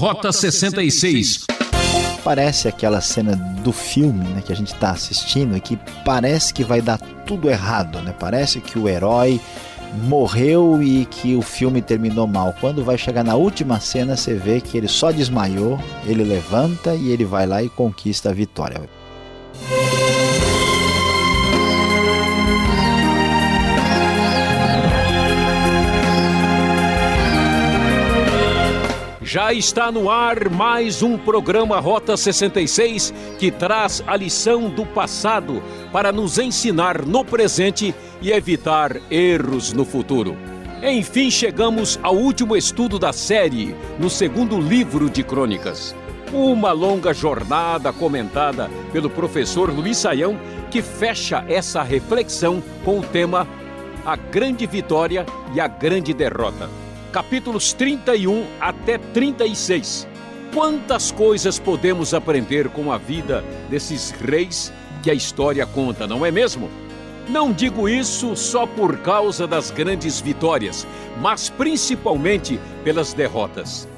Rota 66. Parece aquela cena do filme né, que a gente está assistindo e que parece que vai dar tudo errado, né? Parece que o herói morreu e que o filme terminou mal. Quando vai chegar na última cena, você vê que ele só desmaiou, ele levanta e ele vai lá e conquista a vitória. Já está no ar mais um programa Rota 66 que traz a lição do passado para nos ensinar no presente e evitar erros no futuro. Enfim, chegamos ao último estudo da série, no segundo livro de Crônicas. Uma longa jornada comentada pelo professor Luiz Saião que fecha essa reflexão com o tema A Grande Vitória e a Grande Derrota capítulos 31 até 36. Quantas coisas podemos aprender com a vida desses reis que a história conta, não é mesmo? Não digo isso só por causa das grandes vitórias, mas principalmente pelas derrotas.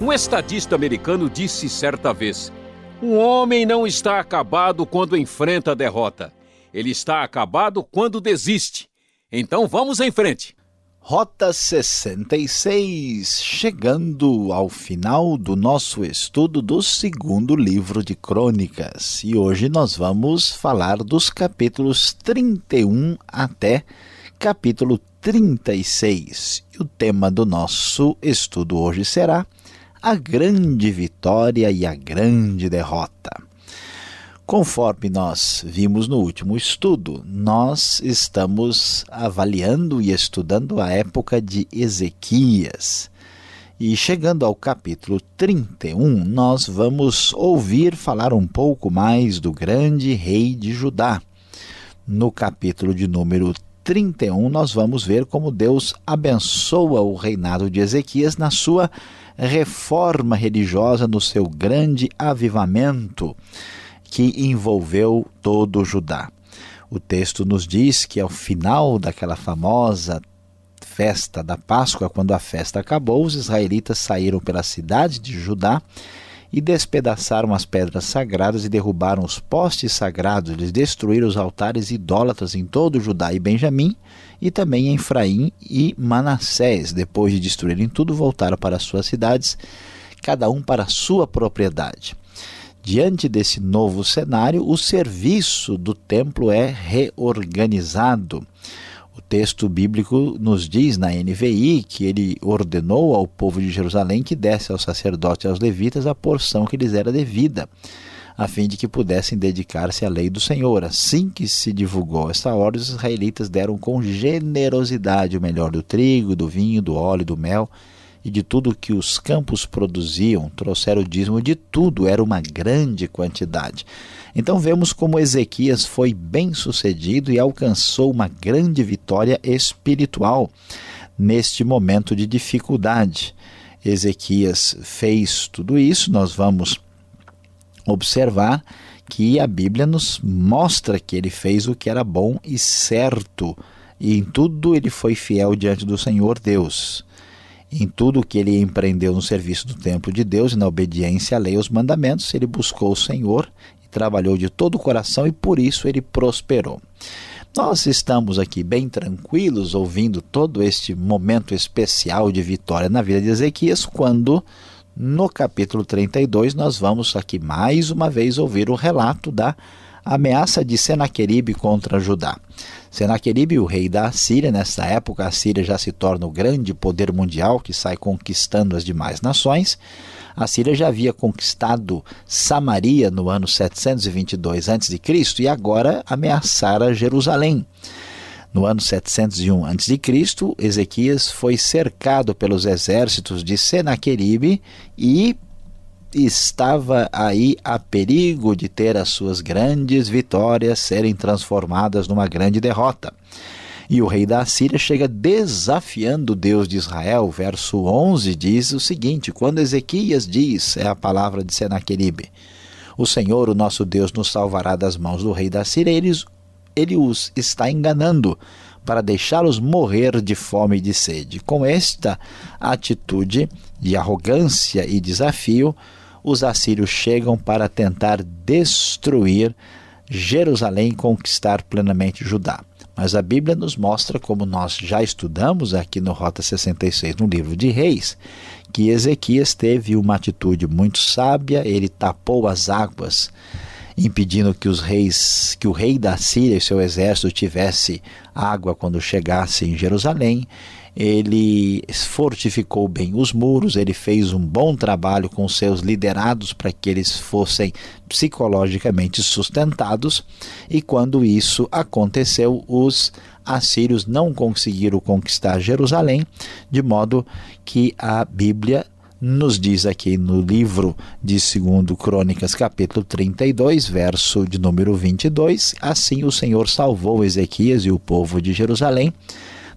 Um estadista americano disse certa vez: Um homem não está acabado quando enfrenta a derrota. Ele está acabado quando desiste. Então vamos em frente. Rota 66, chegando ao final do nosso estudo do segundo livro de Crônicas. E hoje nós vamos falar dos capítulos 31 até capítulo 36. E o tema do nosso estudo hoje será a grande vitória e a grande derrota. Conforme nós vimos no último estudo, nós estamos avaliando e estudando a época de Ezequias. E chegando ao capítulo 31, nós vamos ouvir falar um pouco mais do grande rei de Judá. No capítulo de número 31, nós vamos ver como Deus abençoa o reinado de Ezequias na sua reforma religiosa, no seu grande avivamento que envolveu todo Judá. O texto nos diz que ao final daquela famosa festa da Páscoa, quando a festa acabou, os israelitas saíram pela cidade de Judá e despedaçaram as pedras sagradas e derrubaram os postes sagrados. Eles destruíram os altares idólatras em todo Judá e Benjamim e também em Efraim e Manassés. Depois de destruírem tudo, voltaram para suas cidades, cada um para a sua propriedade. Diante desse novo cenário, o serviço do templo é reorganizado. O texto bíblico nos diz na NVI que ele ordenou ao povo de Jerusalém que desse aos sacerdotes e aos levitas a porção que lhes era devida, a fim de que pudessem dedicar-se à lei do Senhor. Assim que se divulgou esta ordem, os israelitas deram com generosidade o melhor do trigo, do vinho, do óleo, do mel e de tudo que os campos produziam, trouxeram o dízimo de tudo, era uma grande quantidade. Então vemos como Ezequias foi bem sucedido e alcançou uma grande vitória espiritual neste momento de dificuldade. Ezequias fez tudo isso, nós vamos observar que a Bíblia nos mostra que ele fez o que era bom e certo, e em tudo ele foi fiel diante do Senhor Deus em tudo que ele empreendeu no serviço do templo de Deus e na obediência à lei e aos mandamentos, ele buscou o Senhor e trabalhou de todo o coração e por isso ele prosperou. Nós estamos aqui bem tranquilos ouvindo todo este momento especial de vitória na vida de Ezequias, quando no capítulo 32 nós vamos aqui mais uma vez ouvir o relato da ameaça de Senaqueribe contra Judá. Senaqueribe, o rei da Assíria, nessa época a Síria já se torna o grande poder mundial que sai conquistando as demais nações. A Síria já havia conquistado Samaria no ano 722 a.C. e agora ameaçara Jerusalém. No ano 701 a.C., Ezequias foi cercado pelos exércitos de Senaqueribe e estava aí a perigo de ter as suas grandes vitórias serem transformadas numa grande derrota. E o rei da Assíria chega desafiando o Deus de Israel. Verso 11 diz o seguinte: Quando Ezequias diz, é a palavra de Senaqueribe, o Senhor, o nosso Deus, nos salvará das mãos do rei da Síria, ele, ele os está enganando para deixá-los morrer de fome e de sede. Com esta atitude, de arrogância e desafio, os assírios chegam para tentar destruir Jerusalém e conquistar plenamente Judá. Mas a Bíblia nos mostra, como nós já estudamos aqui no Rota 66, no livro de Reis, que Ezequias teve uma atitude muito sábia, ele tapou as águas, impedindo que os reis, que o rei da Síria e seu exército tivesse água quando chegasse em Jerusalém ele fortificou bem os muros, ele fez um bom trabalho com seus liderados para que eles fossem psicologicamente sustentados, e quando isso aconteceu, os assírios não conseguiram conquistar Jerusalém, de modo que a Bíblia nos diz aqui no livro de 2 Crônicas, capítulo 32, verso de número 22, assim o Senhor salvou Ezequias e o povo de Jerusalém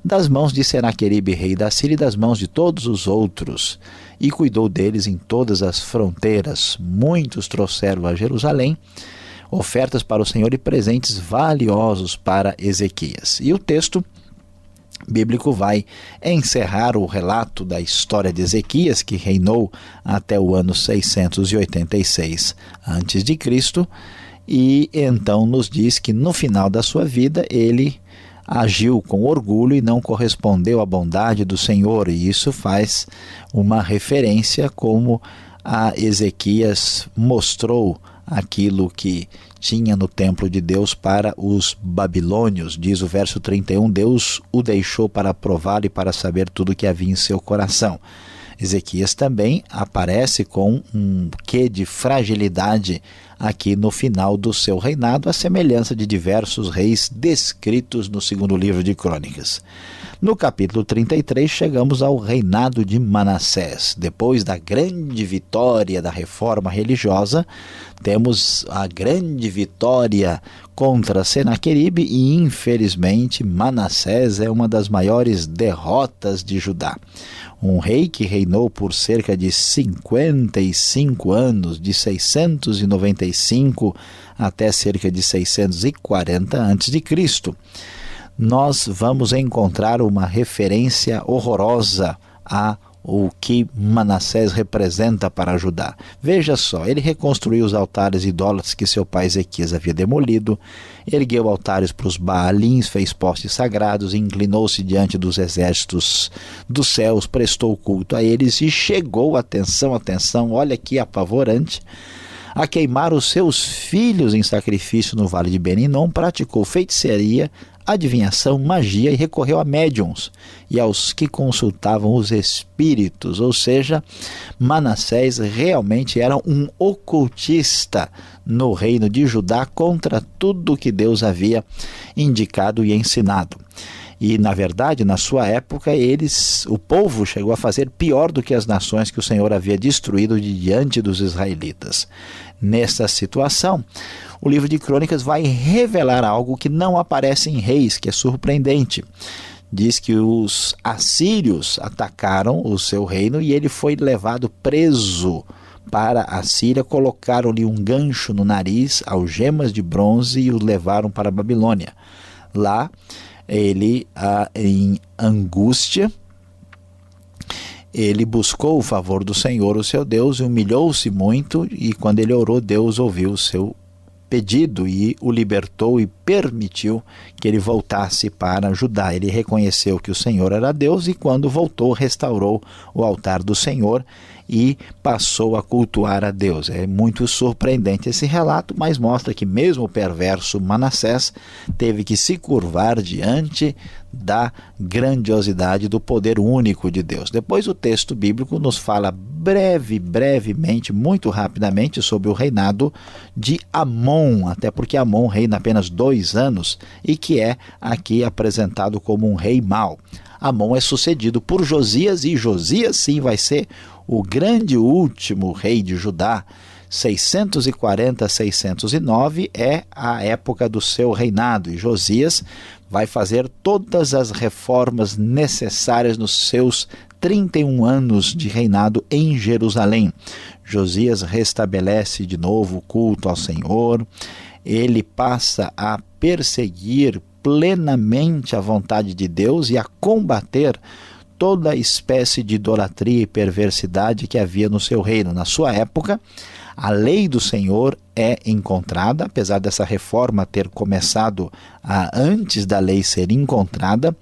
das mãos de Senaqueribe, rei da Síria, e das mãos de todos os outros, e cuidou deles em todas as fronteiras. Muitos trouxeram a Jerusalém ofertas para o Senhor e presentes valiosos para Ezequias. E o texto bíblico vai encerrar o relato da história de Ezequias, que reinou até o ano 686 a.C., e então nos diz que no final da sua vida ele agiu com orgulho e não correspondeu à bondade do Senhor, e isso faz uma referência como a Ezequias mostrou aquilo que tinha no templo de Deus para os babilônios. Diz o verso 31: Deus o deixou para provar e para saber tudo que havia em seu coração. Ezequias também aparece com um quê de fragilidade aqui no final do seu reinado, à semelhança de diversos reis descritos no segundo livro de Crônicas. No capítulo 33, chegamos ao reinado de Manassés. Depois da grande vitória da reforma religiosa, temos a grande vitória contra Senaqueribe e, infelizmente, Manassés é uma das maiores derrotas de Judá um rei que reinou por cerca de 55 anos, de 695 até cerca de 640 a.C. Nós vamos encontrar uma referência horrorosa a o que Manassés representa para Judá. Veja só, ele reconstruiu os altares idólatras que seu pai Ezequias havia demolido, ergueu altares para os Baalins, fez postes sagrados, inclinou-se diante dos exércitos dos céus, prestou culto a eles e chegou, atenção, atenção, olha que apavorante, a queimar os seus filhos em sacrifício no vale de Beninom, praticou feitiçaria, adivinhação, magia e recorreu a médiums e aos que consultavam os espíritos, ou seja, Manassés realmente era um ocultista no reino de Judá contra tudo que Deus havia indicado e ensinado. E na verdade, na sua época, eles, o povo chegou a fazer pior do que as nações que o Senhor havia destruído diante dos israelitas. Nessa situação, o livro de Crônicas vai revelar algo que não aparece em Reis, que é surpreendente. Diz que os assírios atacaram o seu reino e ele foi levado preso para a Síria, colocaram-lhe um gancho no nariz, algemas de bronze e o levaram para a Babilônia. Lá ele, em angústia, ele buscou o favor do Senhor, o seu Deus, e humilhou-se muito, e quando ele orou, Deus ouviu o seu pedido e o libertou e permitiu que ele voltasse para Judá. Ele reconheceu que o Senhor era Deus e, quando voltou, restaurou o altar do Senhor e passou a cultuar a Deus. É muito surpreendente esse relato, mas mostra que mesmo o perverso Manassés teve que se curvar diante da grandiosidade do poder único de Deus. Depois o texto bíblico nos fala breve, brevemente, muito rapidamente sobre o reinado de Amon, até porque Amon reina apenas dois anos e que é aqui apresentado como um rei mau. Amon é sucedido por Josias e Josias sim vai ser o grande último rei de Judá, 640 a 609 é a época do seu reinado e Josias vai fazer todas as reformas necessárias nos seus 31 anos de reinado em Jerusalém. Josias restabelece de novo o culto ao Senhor, ele passa a perseguir plenamente a vontade de Deus e a combater toda espécie de idolatria e perversidade que havia no seu reino. Na sua época, a lei do Senhor é encontrada, apesar dessa reforma ter começado ah, antes da lei ser encontrada,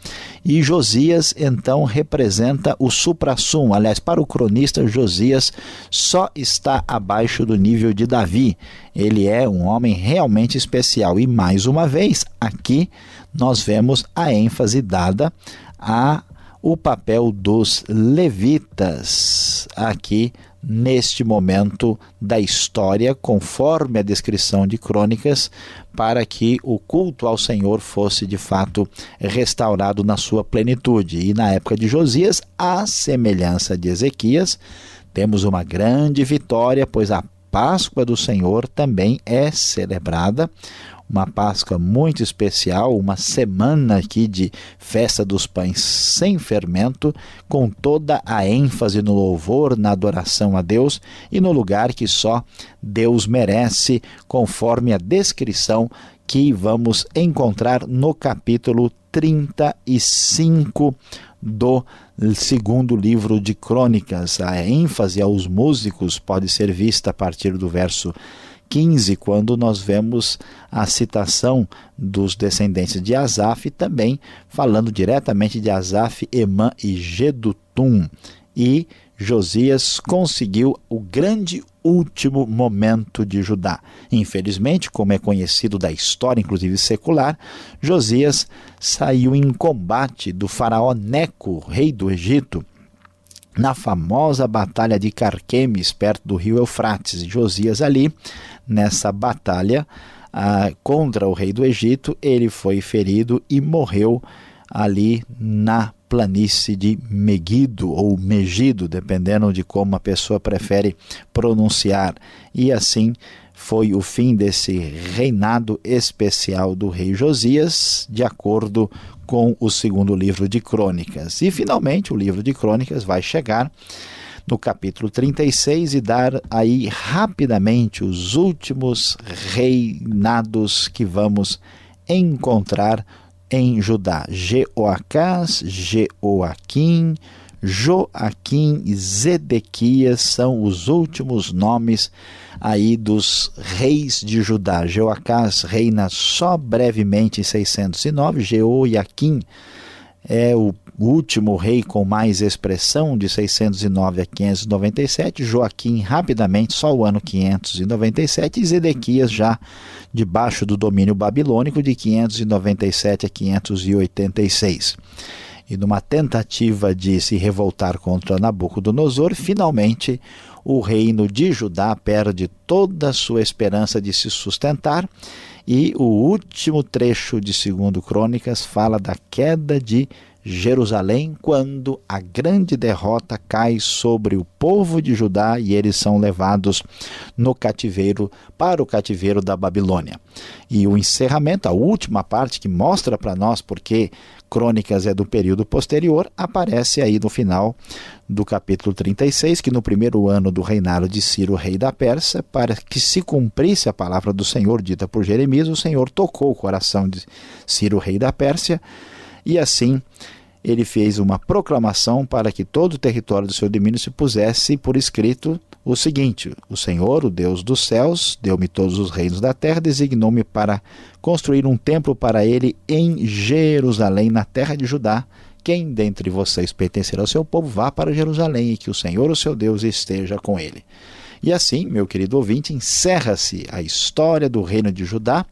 e Josias então representa o supra-sumo. Aliás, para o cronista, Josias só está abaixo do nível de Davi. Ele é um homem realmente especial. E mais uma vez, aqui nós vemos a ênfase dada a o papel dos levitas aqui neste momento da história, conforme a descrição de crônicas, para que o culto ao Senhor fosse de fato restaurado na sua plenitude. E na época de Josias, à semelhança de Ezequias, temos uma grande vitória, pois a Páscoa do Senhor também é celebrada uma Páscoa muito especial, uma semana aqui de festa dos pães sem fermento, com toda a ênfase no louvor, na adoração a Deus e no lugar que só Deus merece, conforme a descrição que vamos encontrar no capítulo 35 do segundo livro de Crônicas. A ênfase aos músicos pode ser vista a partir do verso 15, quando nós vemos a citação dos descendentes de Asaf, também falando diretamente de Asaf, Emã e Gedutum. E Josias conseguiu o grande último momento de Judá. Infelizmente, como é conhecido da história, inclusive secular, Josias saiu em combate do faraó Neco, rei do Egito, na famosa batalha de Carquemes, perto do rio Eufrates. Josias ali, nessa batalha ah, contra o rei do Egito, ele foi ferido e morreu ali na planície de Megido ou Megido, dependendo de como a pessoa prefere pronunciar. E assim foi o fim desse reinado especial do rei Josias, de acordo com o segundo livro de Crônicas. E finalmente o livro de Crônicas vai chegar no capítulo 36 e dar aí rapidamente os últimos reinados que vamos encontrar em Judá: Jeoacás, Jeoaquim, Joaquim e Zedequias são os últimos nomes aí dos reis de Judá. Jeoacás reina só brevemente em 609, Jeoaquim é o último rei com mais expressão, de 609 a 597, Joaquim rapidamente, só o ano 597, e Zedequias já debaixo do domínio babilônico de 597 a 586 e numa tentativa de se revoltar contra Nabucodonosor, finalmente o reino de Judá perde toda a sua esperança de se sustentar. E o último trecho de segundo Crônicas fala da queda de Jerusalém quando a grande derrota cai sobre o povo de Judá e eles são levados no cativeiro para o cativeiro da Babilônia. E o encerramento, a última parte que mostra para nós porque Crônicas é do período posterior, aparece aí no final do capítulo 36, que no primeiro ano do reinado de Ciro, rei da Pérsia, para que se cumprisse a palavra do Senhor dita por Jeremias, o Senhor tocou o coração de Ciro, rei da Pérsia, e assim ele fez uma proclamação para que todo o território do seu domínio se pusesse por escrito o seguinte: O Senhor, o Deus dos céus, deu-me todos os reinos da terra, designou-me para construir um templo para ele em Jerusalém, na terra de Judá. Quem dentre vocês pertencer ao seu povo, vá para Jerusalém e que o Senhor, o seu Deus, esteja com ele. E assim, meu querido ouvinte, encerra-se a história do reino de Judá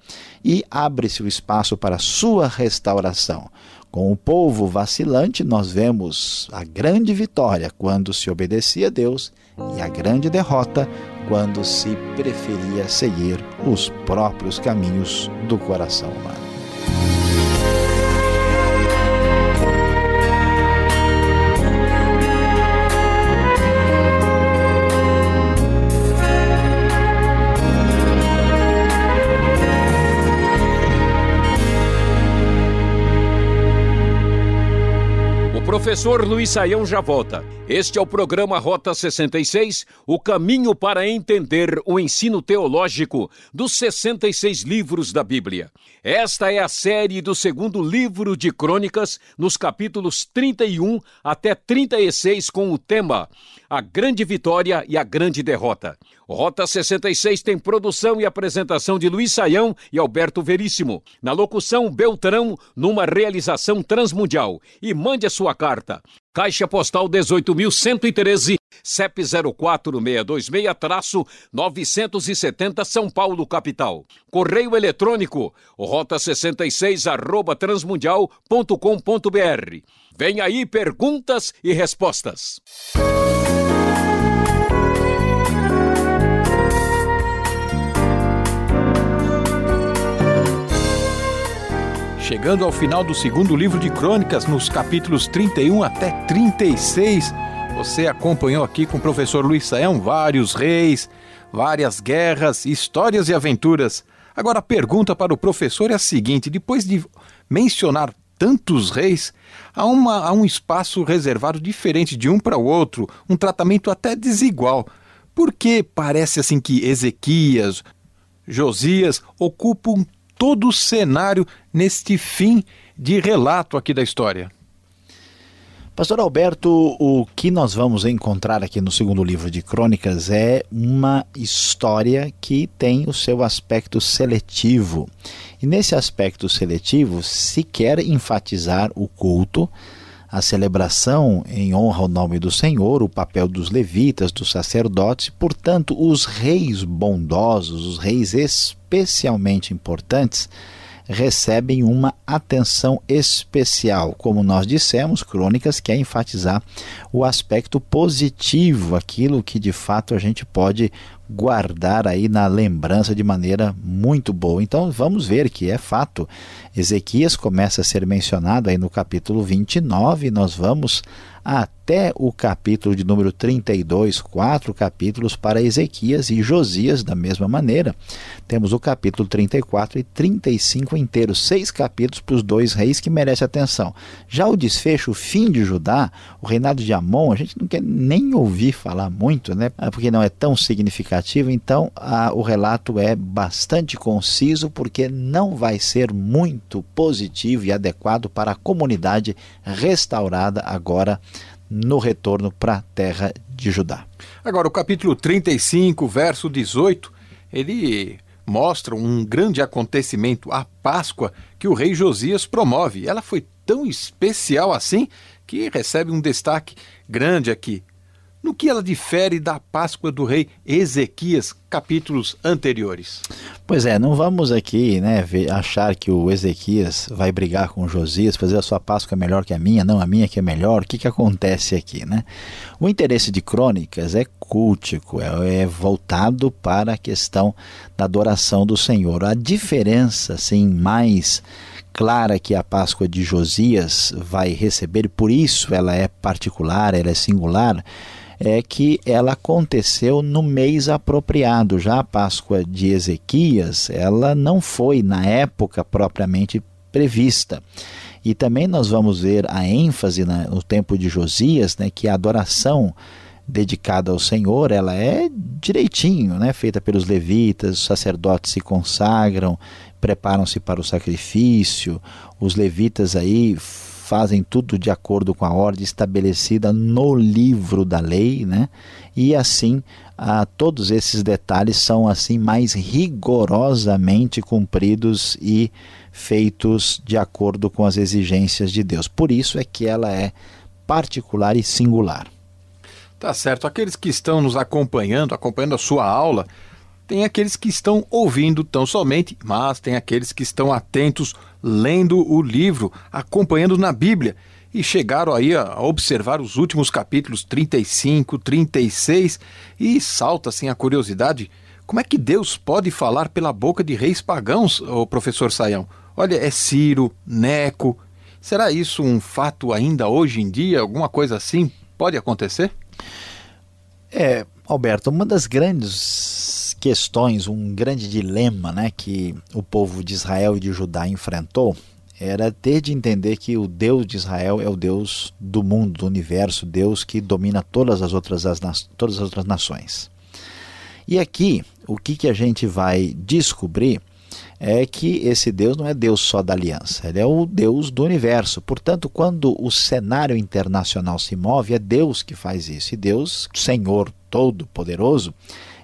e abre-se o espaço para a sua restauração. Com o povo vacilante, nós vemos a grande vitória quando se obedecia a Deus e a grande derrota quando se preferia seguir os próprios caminhos do coração humano. Professor Luiz Saião já volta. Este é o programa Rota 66, o caminho para entender o ensino teológico dos 66 livros da Bíblia. Esta é a série do segundo livro de Crônicas, nos capítulos 31 até 36, com o tema A Grande Vitória e a Grande Derrota. Rota 66 tem produção e apresentação de Luiz Saião e Alberto Veríssimo. Na locução, Beltrão, numa realização transmundial. E mande a sua carta. Caixa Postal 18.113, CEP 04626-970 São Paulo, capital. Correio eletrônico, rota 66 arroba transmundial.com.br. Vem aí perguntas e respostas. Chegando ao final do segundo livro de Crônicas, nos capítulos 31 até 36. Você acompanhou aqui com o professor Luiz Saião vários reis, várias guerras, histórias e aventuras. Agora a pergunta para o professor é a seguinte: depois de mencionar tantos reis, há, uma, há um espaço reservado diferente de um para o outro, um tratamento até desigual. Por que parece assim que Ezequias, Josias ocupam todo o cenário neste fim de relato aqui da história. Pastor Alberto, o que nós vamos encontrar aqui no segundo livro de Crônicas é uma história que tem o seu aspecto seletivo. E nesse aspecto seletivo se quer enfatizar o culto, a celebração em honra ao nome do Senhor, o papel dos levitas, dos sacerdotes, portanto, os reis bondosos, os reis especialmente importantes, recebem uma atenção especial. Como nós dissemos, Crônicas quer enfatizar o aspecto positivo, aquilo que de fato a gente pode guardar aí na lembrança de maneira muito boa. Então vamos ver que é fato. Ezequias começa a ser mencionado aí no capítulo 29, nós vamos até o capítulo de número 32, quatro capítulos para Ezequias e Josias da mesma maneira. Temos o capítulo 34 e 35 inteiros, seis capítulos para os dois reis que merecem atenção. Já o desfecho, o fim de Judá, o reinado de Amon, a gente não quer nem ouvir falar muito, né? Porque não é tão significativo, então a, o relato é bastante conciso porque não vai ser muito positivo e adequado para a comunidade restaurada agora no retorno para a terra de Judá. Agora, o capítulo 35, verso 18, ele mostra um grande acontecimento, a Páscoa, que o rei Josias promove. Ela foi tão especial assim que recebe um destaque grande aqui no que ela difere da Páscoa do rei Ezequias, capítulos anteriores? Pois é, não vamos aqui né, achar que o Ezequias vai brigar com Josias, fazer a sua Páscoa melhor que a minha, não a minha que é melhor. O que, que acontece aqui? Né? O interesse de crônicas é cultico, é, é voltado para a questão da adoração do Senhor. A diferença assim, mais clara que a Páscoa de Josias vai receber, por isso ela é particular, ela é singular é que ela aconteceu no mês apropriado. Já a Páscoa de Ezequias, ela não foi na época propriamente prevista. E também nós vamos ver a ênfase no tempo de Josias, né, que a adoração dedicada ao Senhor, ela é direitinho, né, feita pelos levitas, os sacerdotes se consagram, preparam-se para o sacrifício, os levitas aí fazem tudo de acordo com a ordem estabelecida no livro da lei, né? E assim, ah, todos esses detalhes são assim mais rigorosamente cumpridos e feitos de acordo com as exigências de Deus. Por isso é que ela é particular e singular. Tá certo. Aqueles que estão nos acompanhando, acompanhando a sua aula, tem aqueles que estão ouvindo tão somente, mas tem aqueles que estão atentos, lendo o livro, acompanhando na Bíblia e chegaram aí a observar os últimos capítulos 35, 36 e salta assim a curiosidade. Como é que Deus pode falar pela boca de reis pagãos, o professor Saião? Olha, é Ciro, Neco. Será isso um fato ainda hoje em dia? Alguma coisa assim pode acontecer? É, Alberto, uma das grandes questões, um grande dilema né, que o povo de Israel e de Judá enfrentou era ter de entender que o Deus de Israel é o Deus do mundo, do universo, Deus que domina todas as outras, as, todas as outras nações. E aqui, o que, que a gente vai descobrir é que esse Deus não é Deus só da aliança, ele é o Deus do universo. Portanto, quando o cenário internacional se move, é Deus que faz isso. E Deus, Senhor Todo-Poderoso,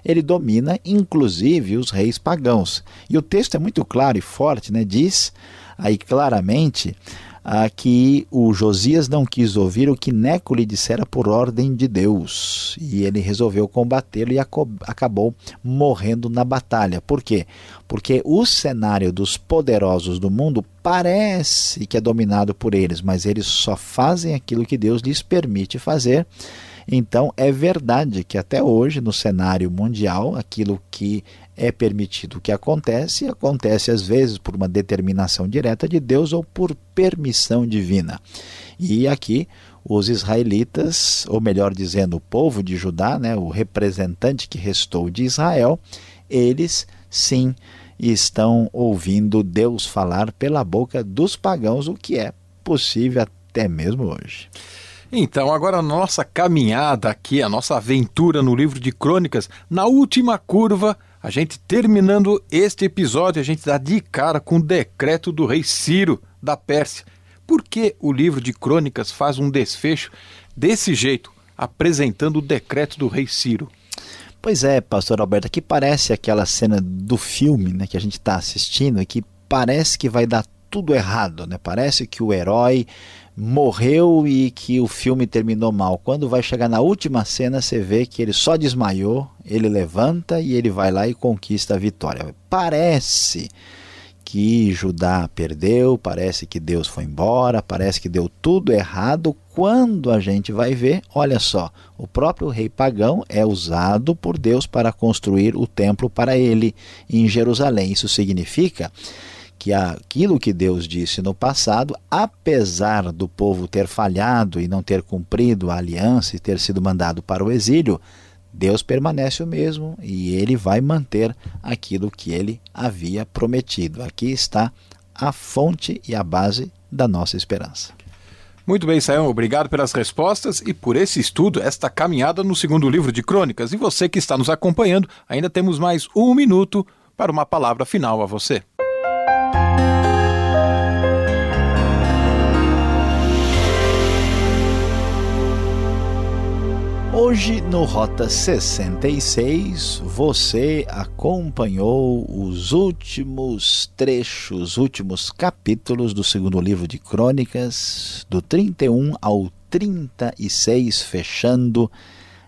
ele domina inclusive os reis pagãos. E o texto é muito claro e forte, né? diz aí claramente ah, que o Josias não quis ouvir o que Neco lhe dissera por ordem de Deus. E ele resolveu combatê-lo e acabou morrendo na batalha. Por quê? Porque o cenário dos poderosos do mundo parece que é dominado por eles, mas eles só fazem aquilo que Deus lhes permite fazer. Então, é verdade que até hoje, no cenário mundial, aquilo que é permitido que acontece, acontece às vezes por uma determinação direta de Deus ou por permissão divina. E aqui os israelitas, ou melhor dizendo, o povo de Judá, né, o representante que restou de Israel, eles sim estão ouvindo Deus falar pela boca dos pagãos, o que é possível até mesmo hoje. Então, agora a nossa caminhada aqui, a nossa aventura no livro de Crônicas, na última curva, a gente terminando este episódio, a gente dá de cara com o decreto do rei Ciro da Pérsia. Por que o livro de Crônicas faz um desfecho desse jeito, apresentando o decreto do rei Ciro? Pois é, pastor Alberto, aqui parece aquela cena do filme né, que a gente está assistindo, que parece que vai dar tudo errado, né? Parece que o herói morreu e que o filme terminou mal. Quando vai chegar na última cena, você vê que ele só desmaiou, ele levanta e ele vai lá e conquista a vitória. Parece que Judá perdeu, parece que Deus foi embora, parece que deu tudo errado. Quando a gente vai ver, olha só, o próprio rei pagão é usado por Deus para construir o templo para ele em Jerusalém. Isso significa que aquilo que Deus disse no passado, apesar do povo ter falhado e não ter cumprido a aliança e ter sido mandado para o exílio, Deus permanece o mesmo e ele vai manter aquilo que ele havia prometido. Aqui está a fonte e a base da nossa esperança. Muito bem, Sayão, obrigado pelas respostas e por esse estudo, esta caminhada no segundo livro de Crônicas. E você que está nos acompanhando, ainda temos mais um minuto para uma palavra final a você. Hoje no Rota 66 você acompanhou os últimos trechos, últimos capítulos do segundo livro de Crônicas, do 31 ao 36, fechando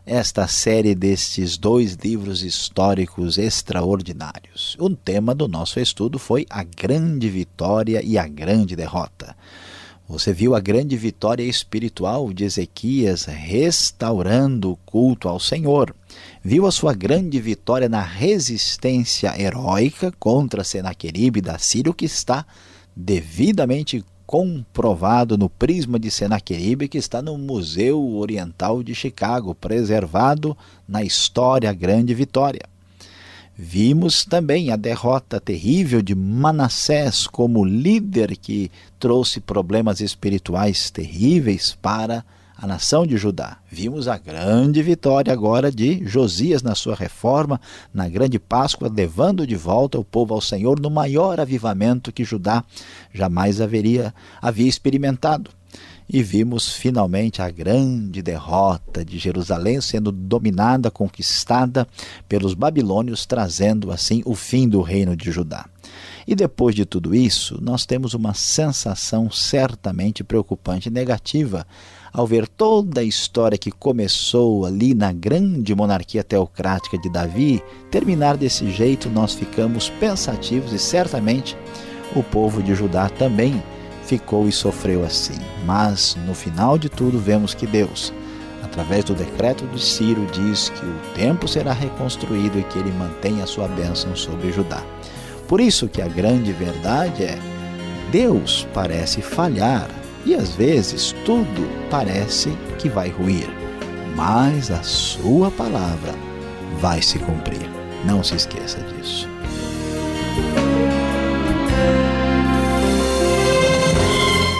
esta série destes dois livros históricos extraordinários. O tema do nosso estudo foi a grande vitória e a grande derrota. Você viu a grande vitória espiritual de Ezequias restaurando o culto ao Senhor. Viu a sua grande vitória na resistência heróica contra Senaqueribe da Síria, que está devidamente comprovado no prisma de Senaqueribe, que está no Museu Oriental de Chicago, preservado na história grande vitória. Vimos também a derrota terrível de Manassés como líder que trouxe problemas espirituais terríveis para a nação de Judá. Vimos a grande vitória agora de Josias na sua reforma, na grande Páscoa, levando de volta o povo ao Senhor no maior avivamento que Judá jamais haveria havia experimentado e vimos finalmente a grande derrota de Jerusalém sendo dominada, conquistada pelos babilônios, trazendo assim o fim do reino de Judá. E depois de tudo isso, nós temos uma sensação certamente preocupante e negativa ao ver toda a história que começou ali na grande monarquia teocrática de Davi terminar desse jeito, nós ficamos pensativos e certamente o povo de Judá também ficou e sofreu assim. Mas no final de tudo vemos que Deus, através do decreto de Ciro, diz que o templo será reconstruído e que ele mantém a sua bênção sobre Judá. Por isso que a grande verdade é Deus parece falhar e às vezes tudo parece que vai ruir, mas a sua palavra vai se cumprir. Não se esqueça disso.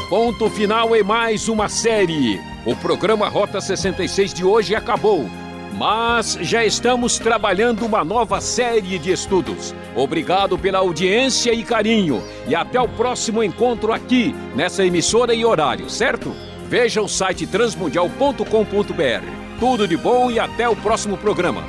Ponto final em mais uma série. O programa Rota 66 de hoje acabou, mas já estamos trabalhando uma nova série de estudos. Obrigado pela audiência e carinho e até o próximo encontro aqui nessa emissora e horário, certo? Veja o site transmundial.com.br. Tudo de bom e até o próximo programa.